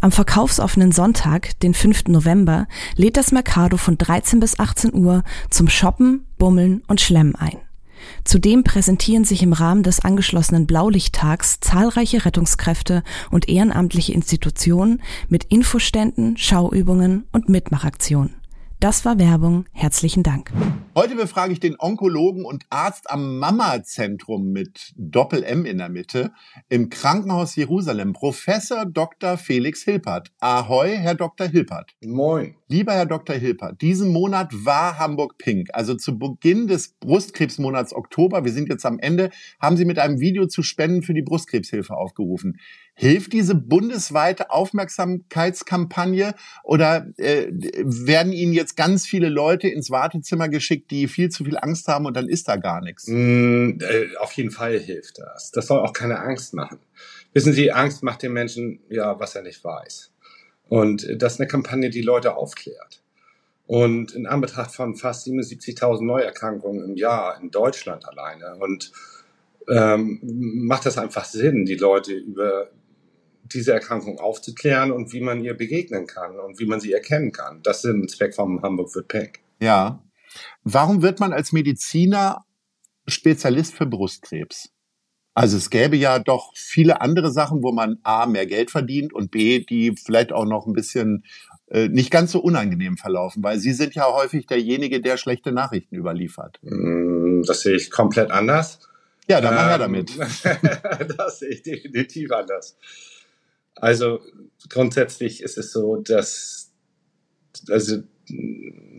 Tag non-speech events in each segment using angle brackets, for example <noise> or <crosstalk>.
Am verkaufsoffenen Sonntag, den 5. November, lädt das Mercado von 13 bis 18 Uhr zum Shoppen, Bummeln und Schlemmen ein. Zudem präsentieren sich im Rahmen des angeschlossenen Blaulichttags zahlreiche Rettungskräfte und ehrenamtliche Institutionen mit Infoständen, Schauübungen und Mitmachaktionen. Das war Werbung. Herzlichen Dank. Heute befrage ich den Onkologen und Arzt am Mama-Zentrum mit Doppel-M in der Mitte im Krankenhaus Jerusalem, Professor Dr. Felix Hilpert. Ahoi, Herr Dr. Hilpert. Moin. Lieber Herr Dr. Hilpert, diesen Monat war Hamburg Pink. Also zu Beginn des Brustkrebsmonats Oktober, wir sind jetzt am Ende, haben Sie mit einem Video zu Spenden für die Brustkrebshilfe aufgerufen. Hilft diese bundesweite Aufmerksamkeitskampagne oder äh, werden Ihnen jetzt ganz viele Leute ins Wartezimmer geschickt, die viel zu viel Angst haben und dann ist da gar nichts? Mm, äh, auf jeden Fall hilft das. Das soll auch keine Angst machen. Wissen Sie, Angst macht dem Menschen ja, was er nicht weiß. Und das ist eine Kampagne, die Leute aufklärt. Und in Anbetracht von fast 77.000 Neuerkrankungen im Jahr in Deutschland alleine und ähm, macht das einfach Sinn, die Leute über diese Erkrankung aufzuklären und wie man ihr begegnen kann und wie man sie erkennen kann. Das ist ein Zweck vom Hamburg wird Pink. Ja. Warum wird man als Mediziner Spezialist für Brustkrebs? Also es gäbe ja doch viele andere Sachen, wo man A, mehr Geld verdient und B, die vielleicht auch noch ein bisschen äh, nicht ganz so unangenehm verlaufen, weil Sie sind ja häufig derjenige, der schlechte Nachrichten überliefert. Mm, das sehe ich komplett anders. Ja, dann ähm, mal her damit. <laughs> das sehe ich definitiv anders. Also grundsätzlich ist es so, dass, also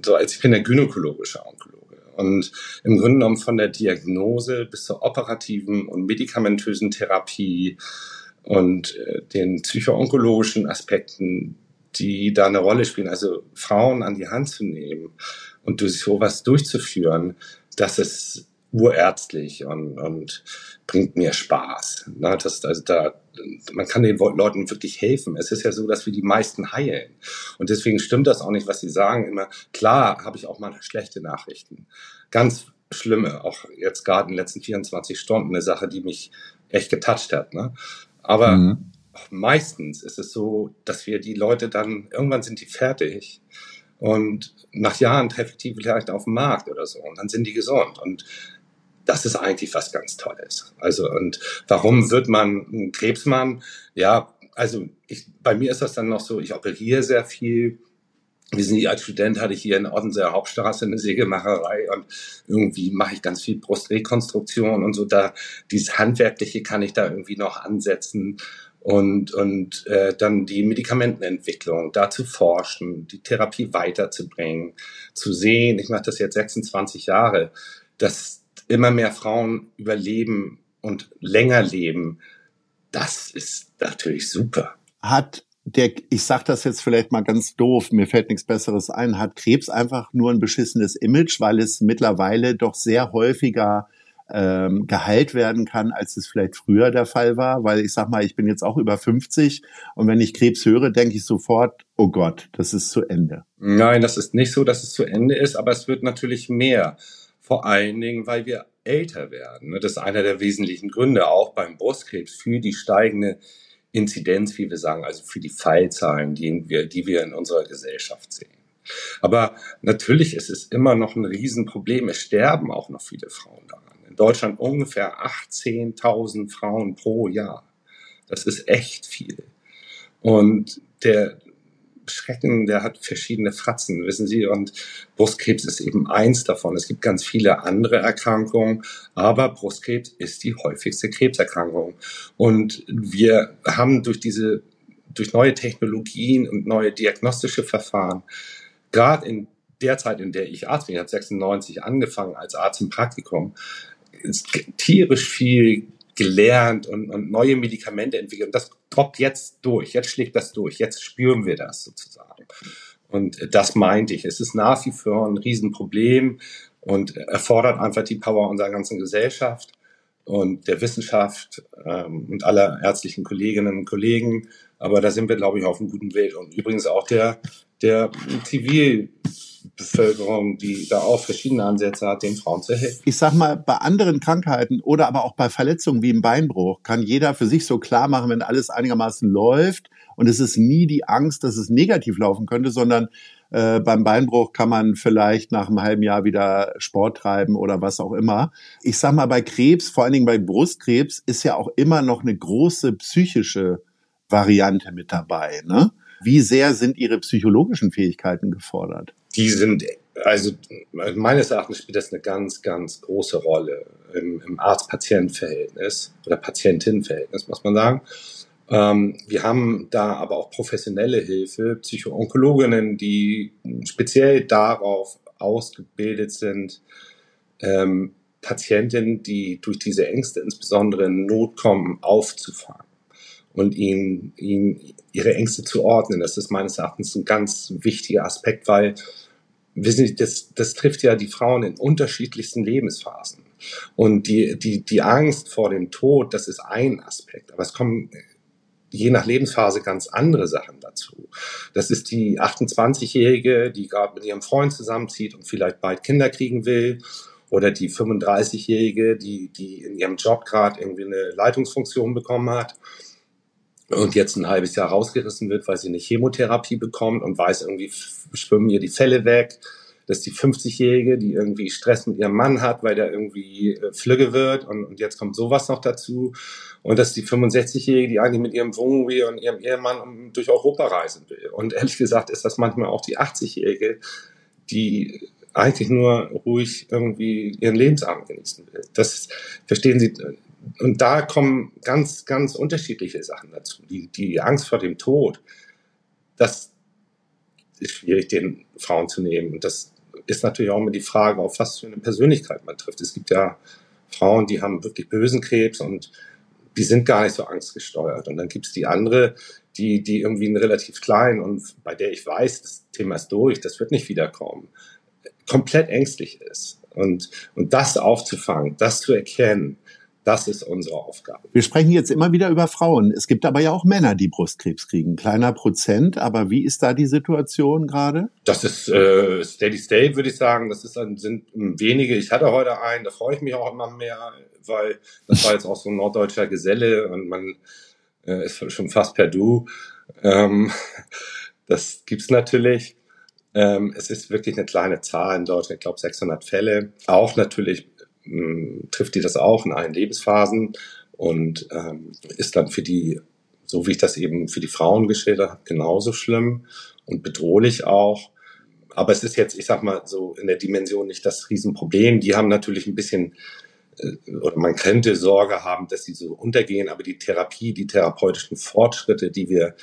so als ich bin der gynäkologische Onkologe und im Grunde genommen von der Diagnose bis zur operativen und medikamentösen Therapie und äh, den psychoonkologischen Aspekten, die da eine Rolle spielen, also Frauen an die Hand zu nehmen und durch sowas durchzuführen, das ist urärztlich und, und bringt mir Spaß. Ne? Das, also da, man kann den Leuten wirklich helfen. Es ist ja so, dass wir die meisten heilen. Und deswegen stimmt das auch nicht, was sie sagen. Immer klar habe ich auch mal schlechte Nachrichten. Ganz schlimme, auch jetzt gerade in den letzten 24 Stunden eine Sache, die mich echt getoucht hat. Ne? Aber mhm. meistens ist es so, dass wir die Leute dann, irgendwann sind die fertig und nach Jahren treffe ich die vielleicht auf dem Markt oder so und dann sind die gesund. Und das ist eigentlich was ganz Tolles. Also, und warum wird man ein Krebsmann? Ja, also ich, bei mir ist das dann noch so, ich operiere sehr viel. Wir sind als Student hatte ich hier in Ottenser Hauptstraße eine Sägemacherei und irgendwie mache ich ganz viel Brustrekonstruktion und so. Da dieses Handwerkliche kann ich da irgendwie noch ansetzen und, und äh, dann die Medikamentenentwicklung, da zu forschen, die Therapie weiterzubringen, zu sehen, ich mache das jetzt 26 Jahre, dass immer mehr Frauen überleben und länger leben, das ist natürlich super. Hat der, ich sag das jetzt vielleicht mal ganz doof, mir fällt nichts Besseres ein, hat Krebs einfach nur ein beschissenes Image, weil es mittlerweile doch sehr häufiger ähm, geheilt werden kann, als es vielleicht früher der Fall war. Weil ich sag mal, ich bin jetzt auch über 50 und wenn ich Krebs höre, denke ich sofort, oh Gott, das ist zu Ende. Nein, das ist nicht so, dass es zu Ende ist, aber es wird natürlich mehr. Vor allen Dingen, weil wir älter werden. Das ist einer der wesentlichen Gründe auch beim Brustkrebs für die steigende Inzidenz, wie wir sagen, also für die Fallzahlen, die wir, die wir in unserer Gesellschaft sehen. Aber natürlich ist es immer noch ein Riesenproblem. Es sterben auch noch viele Frauen daran. In Deutschland ungefähr 18.000 Frauen pro Jahr. Das ist echt viel. Und der, Schrecken, der hat verschiedene Fratzen, wissen Sie, und Brustkrebs ist eben eins davon. Es gibt ganz viele andere Erkrankungen, aber Brustkrebs ist die häufigste Krebserkrankung. Und wir haben durch diese, durch neue Technologien und neue diagnostische Verfahren, gerade in der Zeit, in der ich Arzt bin, ich habe 96 angefangen als Arzt im Praktikum, tierisch viel gelernt und, und neue Medikamente entwickelt. Und das droppt jetzt durch. Jetzt schlägt das durch. Jetzt spüren wir das sozusagen. Und das meinte ich. Es ist nach wie vor ein Riesenproblem und erfordert einfach die Power unserer ganzen Gesellschaft und der Wissenschaft ähm, und aller ärztlichen Kolleginnen und Kollegen. Aber da sind wir, glaube ich, auf einem guten Weg. Und übrigens auch der, der Zivilbevölkerung, die da auch verschiedene Ansätze hat, den Frauen zu helfen. Ich sag mal, bei anderen Krankheiten oder aber auch bei Verletzungen wie im Beinbruch kann jeder für sich so klar machen, wenn alles einigermaßen läuft und es ist nie die Angst, dass es negativ laufen könnte, sondern äh, beim Beinbruch kann man vielleicht nach einem halben Jahr wieder Sport treiben oder was auch immer. Ich sag mal, bei Krebs, vor allen Dingen bei Brustkrebs, ist ja auch immer noch eine große psychische Variante mit dabei. Ne? Wie sehr sind Ihre psychologischen Fähigkeiten gefordert? Die sind, also meines Erachtens spielt das eine ganz, ganz große Rolle im, im Arzt-Patient-Verhältnis oder Patientin-Verhältnis, muss man sagen. Ähm, wir haben da aber auch professionelle Hilfe, Psychoonkologinnen, die speziell darauf ausgebildet sind, ähm, Patientinnen, die durch diese Ängste insbesondere in Not kommen, aufzufangen und ihnen, ihnen ihre Ängste zu ordnen. Das ist meines Erachtens ein ganz wichtiger Aspekt, weil wissen Sie, das, das trifft ja die Frauen in unterschiedlichsten Lebensphasen. Und die, die, die Angst vor dem Tod, das ist ein Aspekt. Aber es kommen je nach Lebensphase ganz andere Sachen dazu. Das ist die 28-Jährige, die gerade mit ihrem Freund zusammenzieht und vielleicht bald Kinder kriegen will. Oder die 35-Jährige, die, die in ihrem Job gerade irgendwie eine Leitungsfunktion bekommen hat und jetzt ein halbes Jahr rausgerissen wird, weil sie eine Chemotherapie bekommt und weiß, irgendwie schwimmen ihr die Fälle weg. Das ist die 50-Jährige, die irgendwie Stress mit ihrem Mann hat, weil der irgendwie äh, flügge wird und, und jetzt kommt sowas noch dazu. Und das ist die 65-Jährige, die eigentlich mit ihrem Wohnmobil und ihrem Ehemann durch Europa reisen will. Und ehrlich gesagt ist das manchmal auch die 80-Jährige, die eigentlich nur ruhig irgendwie ihren Lebensabend genießen will. Das verstehen Sie. Und da kommen ganz, ganz unterschiedliche Sachen dazu. Die, die Angst vor dem Tod, das ist schwierig, den Frauen zu nehmen. Und das ist natürlich auch immer die Frage, auf was für eine Persönlichkeit man trifft. Es gibt ja Frauen, die haben wirklich bösen Krebs und die sind gar nicht so angstgesteuert. Und dann gibt es die andere, die, die irgendwie einen relativ kleinen und bei der ich weiß, das Thema ist durch, das wird nicht wiederkommen, komplett ängstlich ist. Und, und das aufzufangen, das zu erkennen, das ist unsere Aufgabe. Wir sprechen jetzt immer wieder über Frauen. Es gibt aber ja auch Männer, die Brustkrebs kriegen. Kleiner Prozent, aber wie ist da die Situation gerade? Das ist äh, Steady State, würde ich sagen. Das ist, sind wenige. Ich hatte heute einen, da freue ich mich auch immer mehr, weil das war jetzt auch so ein norddeutscher Geselle und man äh, ist schon fast per Du. Ähm, <laughs> das gibt's natürlich. Ähm, es ist wirklich eine kleine Zahl in Deutschland, ich glaube 600 Fälle. Auch natürlich mh, trifft die das auch in allen Lebensphasen und ähm, ist dann für die, so wie ich das eben für die Frauen geschildert habe, genauso schlimm und bedrohlich auch. Aber es ist jetzt, ich sag mal, so in der Dimension nicht das Riesenproblem. Die haben natürlich ein bisschen, äh, oder man könnte Sorge haben, dass sie so untergehen, aber die Therapie, die therapeutischen Fortschritte, die wir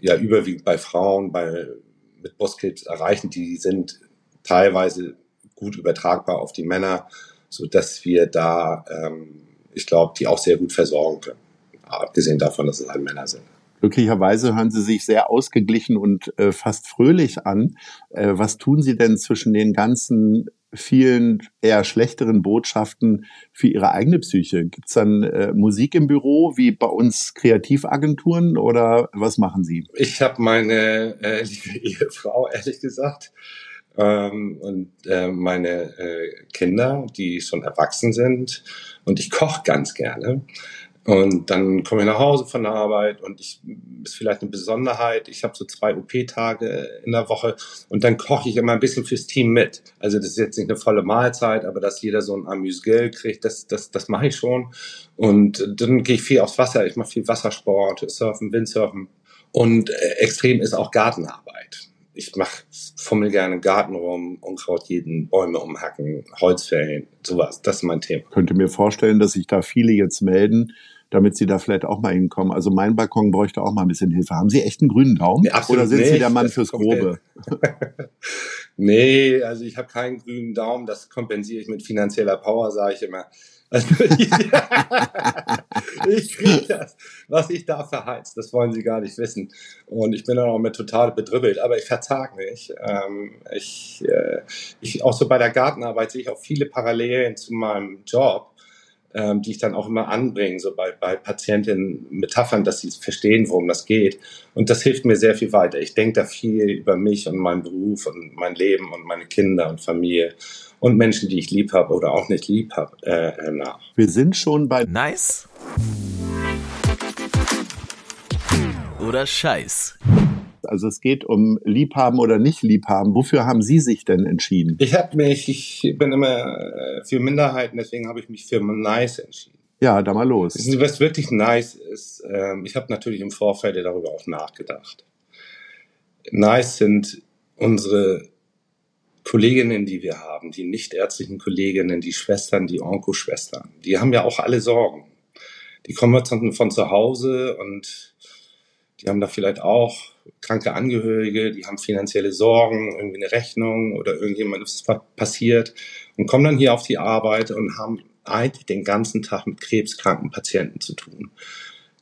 ja überwiegend bei Frauen bei, mit Brustkrebs erreichen, die sind teilweise gut übertragbar auf die Männer so dass wir da, ähm, ich glaube, die auch sehr gut versorgen können. Abgesehen davon, dass es halt Männer sind. Glücklicherweise hören Sie sich sehr ausgeglichen und äh, fast fröhlich an. Äh, was tun Sie denn zwischen den ganzen vielen eher schlechteren Botschaften für Ihre eigene Psyche? Gibt's dann äh, Musik im Büro wie bei uns Kreativagenturen oder was machen Sie? Ich habe meine äh, <laughs> liebe Ehefrau, ehrlich gesagt, ähm, und äh, meine äh, Kinder, die schon erwachsen sind. Und ich koche ganz gerne. Und dann komme ich nach Hause von der Arbeit und ich ist vielleicht eine Besonderheit. Ich habe so zwei OP-Tage in der Woche und dann koche ich immer ein bisschen fürs Team mit. Also das ist jetzt nicht eine volle Mahlzeit, aber dass jeder so ein Amüsgeld kriegt, das, das, das mache ich schon. Und dann gehe ich viel aufs Wasser. Ich mache viel Wassersport, Surfen, Windsurfen. Und äh, extrem ist auch Gartenarbeit ich mache fummel gerne Garten rum, Unkraut jeden, Bäume umhacken, Holz fällen, sowas. Das ist mein Thema. Könnte mir vorstellen, dass sich da viele jetzt melden, damit Sie da vielleicht auch mal hinkommen. Also mein Balkon bräuchte auch mal ein bisschen Hilfe. Haben Sie echt einen grünen Daumen? Nee, Oder sind nicht. Sie der Mann das fürs Grobe? <laughs> nee, also ich habe keinen grünen Daumen. Das kompensiere ich mit finanzieller Power, sage ich immer. Also ich, <laughs> ich kriege das, was ich da verheizt, das wollen Sie gar nicht wissen. Und ich bin dann auch mit total bedribbelt, aber ich verzag nicht. Ähm, ich, äh, ich, auch so bei der Gartenarbeit sehe ich auch viele Parallelen zu meinem Job ähm, die ich dann auch immer anbringe, so bei, bei Patientinnen Metaphern, dass sie verstehen, worum das geht. Und das hilft mir sehr viel weiter. Ich denke da viel über mich und meinen Beruf und mein Leben und meine Kinder und Familie und Menschen, die ich lieb habe oder auch nicht lieb habe, äh, nach. Wir sind schon bei Nice oder Scheiß. Also es geht um Liebhaben oder nicht Liebhaben. Wofür haben Sie sich denn entschieden? Ich habe mich, ich bin immer äh, für Minderheiten, deswegen habe ich mich für Nice entschieden. Ja, da mal los. Was wirklich nice ist, ähm, ich habe natürlich im Vorfeld darüber auch nachgedacht. Nice sind unsere Kolleginnen, die wir haben, die nichtärztlichen Kolleginnen, die Schwestern, die Onkoschwestern. Die haben ja auch alle Sorgen. Die kommen von zu Hause und die haben da vielleicht auch kranke Angehörige, die haben finanzielle Sorgen, irgendwie eine Rechnung oder irgendjemand ist passiert und kommen dann hier auf die Arbeit und haben eigentlich den ganzen Tag mit krebskranken Patienten zu tun,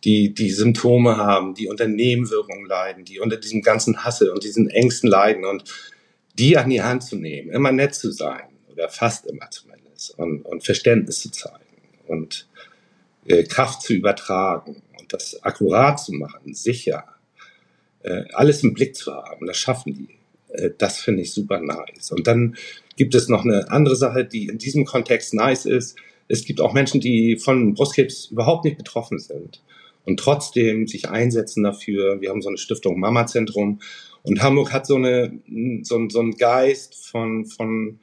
die die Symptome haben, die unter Nebenwirkungen leiden, die unter diesem ganzen Hassel und diesen Ängsten leiden und die an die Hand zu nehmen, immer nett zu sein oder fast immer zumindest und, und Verständnis zu zeigen und äh, Kraft zu übertragen das akkurat zu machen, sicher, äh, alles im Blick zu haben. Das schaffen die. Äh, das finde ich super nice. Und dann gibt es noch eine andere Sache, die in diesem Kontext nice ist. Es gibt auch Menschen, die von Brustkrebs überhaupt nicht betroffen sind und trotzdem sich einsetzen dafür. Wir haben so eine Stiftung Mama Zentrum und Hamburg hat so eine so, so einen Geist von von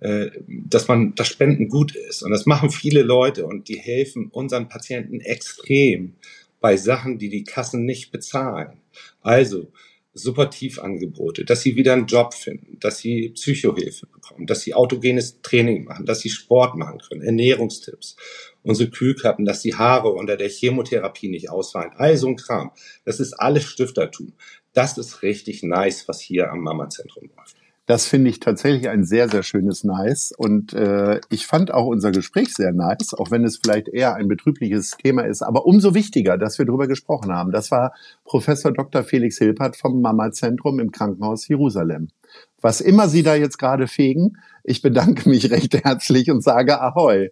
äh, dass man das Spenden gut ist und das machen viele Leute und die helfen unseren Patienten extrem bei Sachen, die die Kassen nicht bezahlen. Also Supportivangebote, dass sie wieder einen Job finden, dass sie Psychohilfe bekommen, dass sie autogenes Training machen, dass sie Sport machen können, Ernährungstipps, unsere Kühlkappen, dass die Haare unter der Chemotherapie nicht ausfallen, all so ein Kram. Das ist alles Stiftertum. Das ist richtig nice, was hier am Mama-Zentrum läuft. Das finde ich tatsächlich ein sehr, sehr schönes Nice. Und äh, ich fand auch unser Gespräch sehr nice, auch wenn es vielleicht eher ein betrübliches Thema ist. Aber umso wichtiger, dass wir darüber gesprochen haben. Das war Professor Dr. Felix Hilpert vom Mama-Zentrum im Krankenhaus Jerusalem. Was immer Sie da jetzt gerade fegen, ich bedanke mich recht herzlich und sage Ahoi.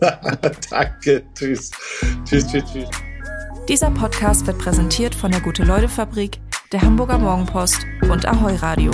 <laughs> Danke, tschüss. Tschüss, tschüss, tschüss. Dieser Podcast wird präsentiert von der Gute-Leute-Fabrik, der Hamburger Morgenpost und Ahoi Radio.